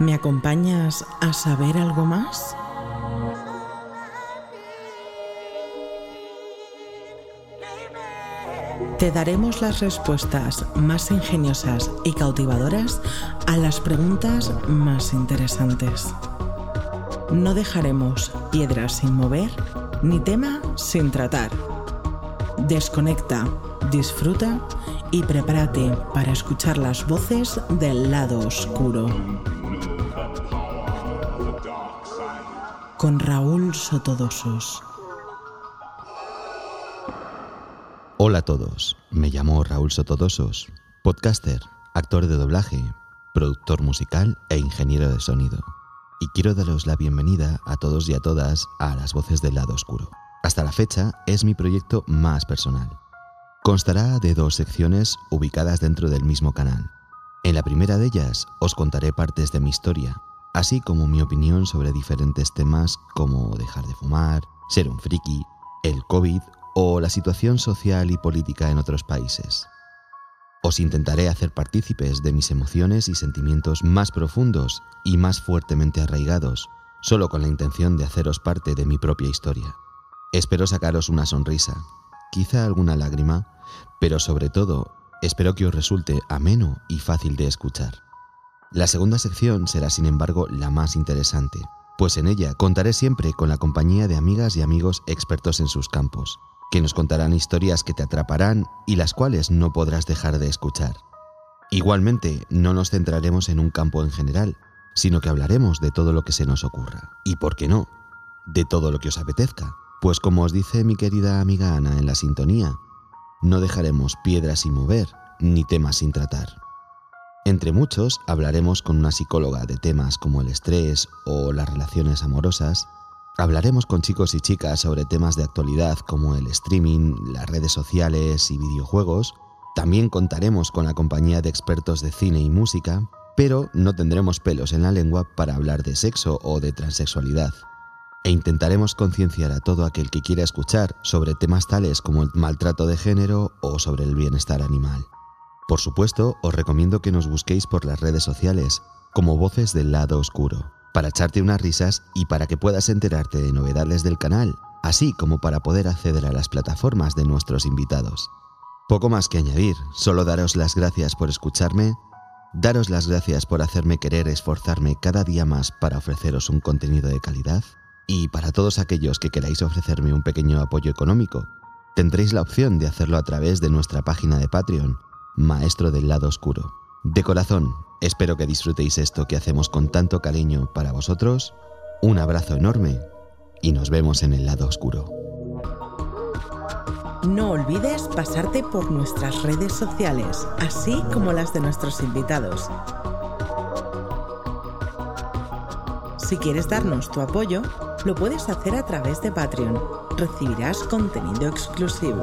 ¿Me acompañas a saber algo más? Te daremos las respuestas más ingeniosas y cautivadoras a las preguntas más interesantes. No dejaremos piedra sin mover ni tema sin tratar. Desconecta, disfruta y prepárate para escuchar las voces del lado oscuro. Con Raúl Sotodosos. Hola a todos, me llamo Raúl Sotodosos, podcaster, actor de doblaje, productor musical e ingeniero de sonido. Y quiero daros la bienvenida a todos y a todas a las voces del lado oscuro. Hasta la fecha es mi proyecto más personal. Constará de dos secciones ubicadas dentro del mismo canal. En la primera de ellas os contaré partes de mi historia, así como mi opinión sobre diferentes temas como dejar de fumar, ser un friki, el COVID o la situación social y política en otros países. Os intentaré hacer partícipes de mis emociones y sentimientos más profundos y más fuertemente arraigados, solo con la intención de haceros parte de mi propia historia. Espero sacaros una sonrisa, quizá alguna lágrima, pero sobre todo espero que os resulte ameno y fácil de escuchar. La segunda sección será sin embargo la más interesante, pues en ella contaré siempre con la compañía de amigas y amigos expertos en sus campos, que nos contarán historias que te atraparán y las cuales no podrás dejar de escuchar. Igualmente, no nos centraremos en un campo en general, sino que hablaremos de todo lo que se nos ocurra. Y por qué no, de todo lo que os apetezca. Pues como os dice mi querida amiga Ana en la sintonía, no dejaremos piedras sin mover, ni temas sin tratar. Entre muchos hablaremos con una psicóloga de temas como el estrés o las relaciones amorosas, Hablaremos con chicos y chicas sobre temas de actualidad como el streaming, las redes sociales y videojuegos. También contaremos con la compañía de expertos de cine y música, pero no tendremos pelos en la lengua para hablar de sexo o de transexualidad. E intentaremos concienciar a todo aquel que quiera escuchar sobre temas tales como el maltrato de género o sobre el bienestar animal. Por supuesto, os recomiendo que nos busquéis por las redes sociales como Voces del Lado Oscuro para echarte unas risas y para que puedas enterarte de novedades del canal, así como para poder acceder a las plataformas de nuestros invitados. Poco más que añadir, solo daros las gracias por escucharme, daros las gracias por hacerme querer esforzarme cada día más para ofreceros un contenido de calidad, y para todos aquellos que queráis ofrecerme un pequeño apoyo económico, tendréis la opción de hacerlo a través de nuestra página de Patreon, Maestro del Lado Oscuro. De corazón, espero que disfrutéis esto que hacemos con tanto cariño para vosotros. Un abrazo enorme y nos vemos en el lado oscuro. No olvides pasarte por nuestras redes sociales, así como las de nuestros invitados. Si quieres darnos tu apoyo, lo puedes hacer a través de Patreon. Recibirás contenido exclusivo.